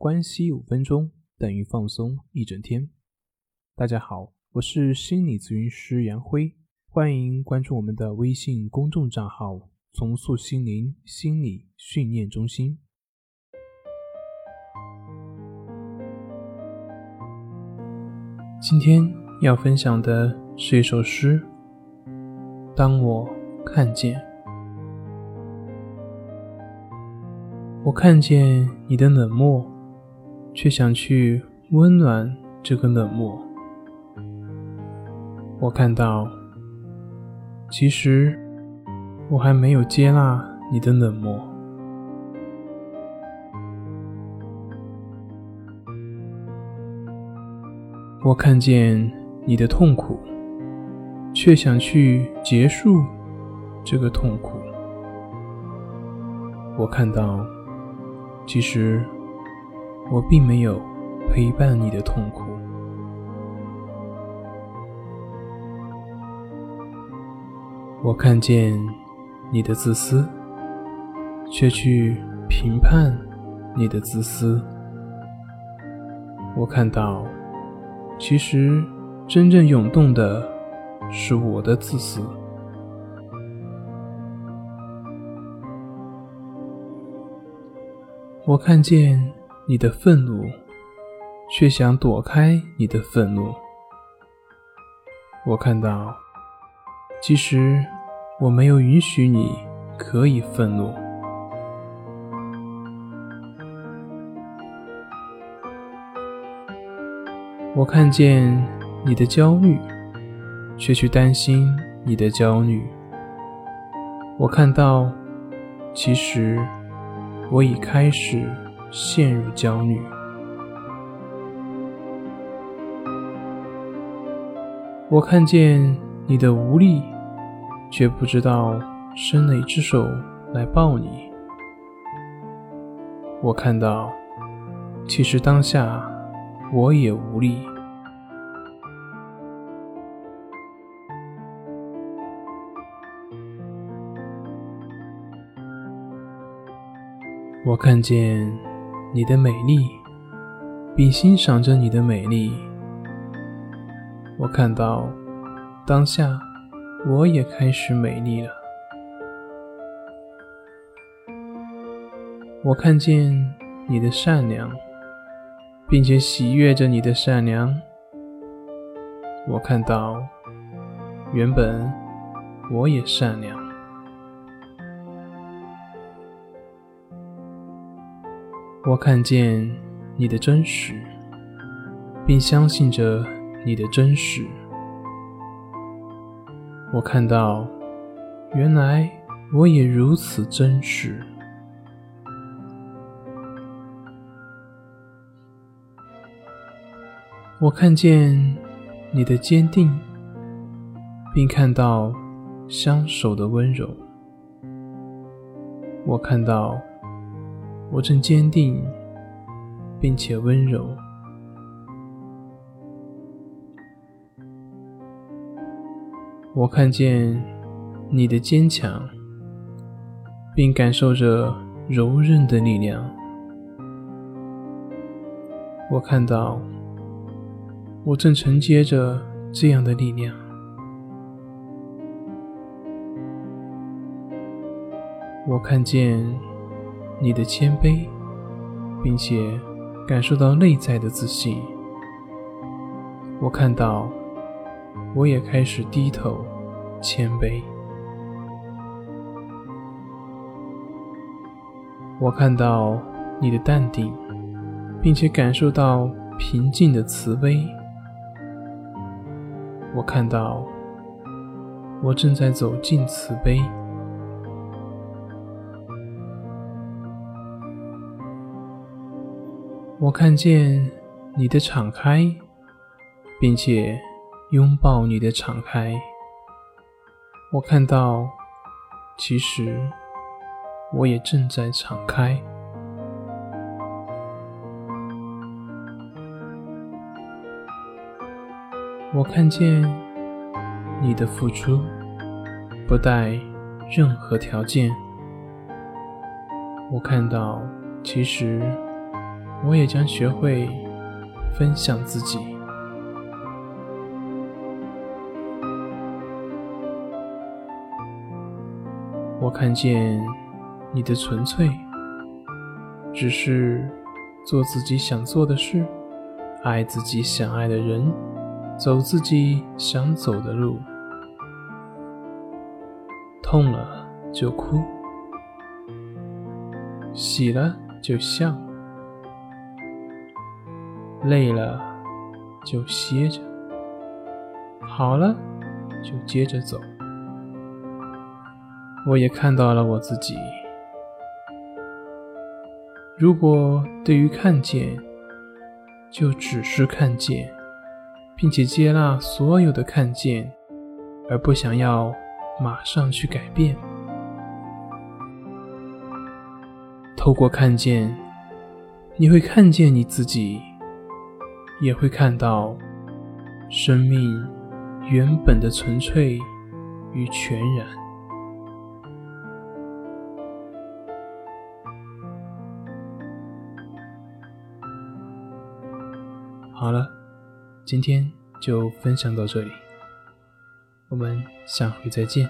关系五分钟等于放松一整天。大家好，我是心理咨询师杨辉，欢迎关注我们的微信公众账号“重塑心灵心理训练中心”。今天要分享的是一首诗。当我看见，我看见你的冷漠，却想去温暖这个冷漠。我看到，其实我还没有接纳你的冷漠。我看见你的痛苦，却想去结束这个痛苦。我看到，其实我并没有陪伴你的痛苦。我看见你的自私，却去评判你的自私。我看到。其实，真正涌动的是我的自私。我看见你的愤怒，却想躲开你的愤怒。我看到，其实我没有允许你可以愤怒。我看见你的焦虑，却去担心你的焦虑。我看到，其实我已开始陷入焦虑。我看见你的无力，却不知道伸了一只手来抱你。我看到，其实当下。我也无力。我看见你的美丽，并欣赏着你的美丽。我看到当下，我也开始美丽了。我看见你的善良。并且喜悦着你的善良，我看到，原本我也善良。我看见你的真实，并相信着你的真实。我看到，原来我也如此真实。我看见你的坚定，并看到相守的温柔。我看到我正坚定，并且温柔。我看见你的坚强，并感受着柔韧的力量。我看到。我正承接着这样的力量。我看见你的谦卑，并且感受到内在的自信。我看到，我也开始低头谦卑。我看到你的淡定，并且感受到平静的慈悲。我看到，我正在走进慈悲。我看见你的敞开，并且拥抱你的敞开。我看到，其实我也正在敞开。我看见你的付出不带任何条件。我看到，其实我也将学会分享自己。我看见你的纯粹，只是做自己想做的事，爱自己想爱的人，走自己想走的路。痛了就哭，喜了就笑，累了就歇着，好了就接着走。我也看到了我自己。如果对于看见，就只是看见，并且接纳所有的看见，而不想要马上去改变。透过看见，你会看见你自己，也会看到生命原本的纯粹与全然。好了，今天就分享到这里，我们下回再见。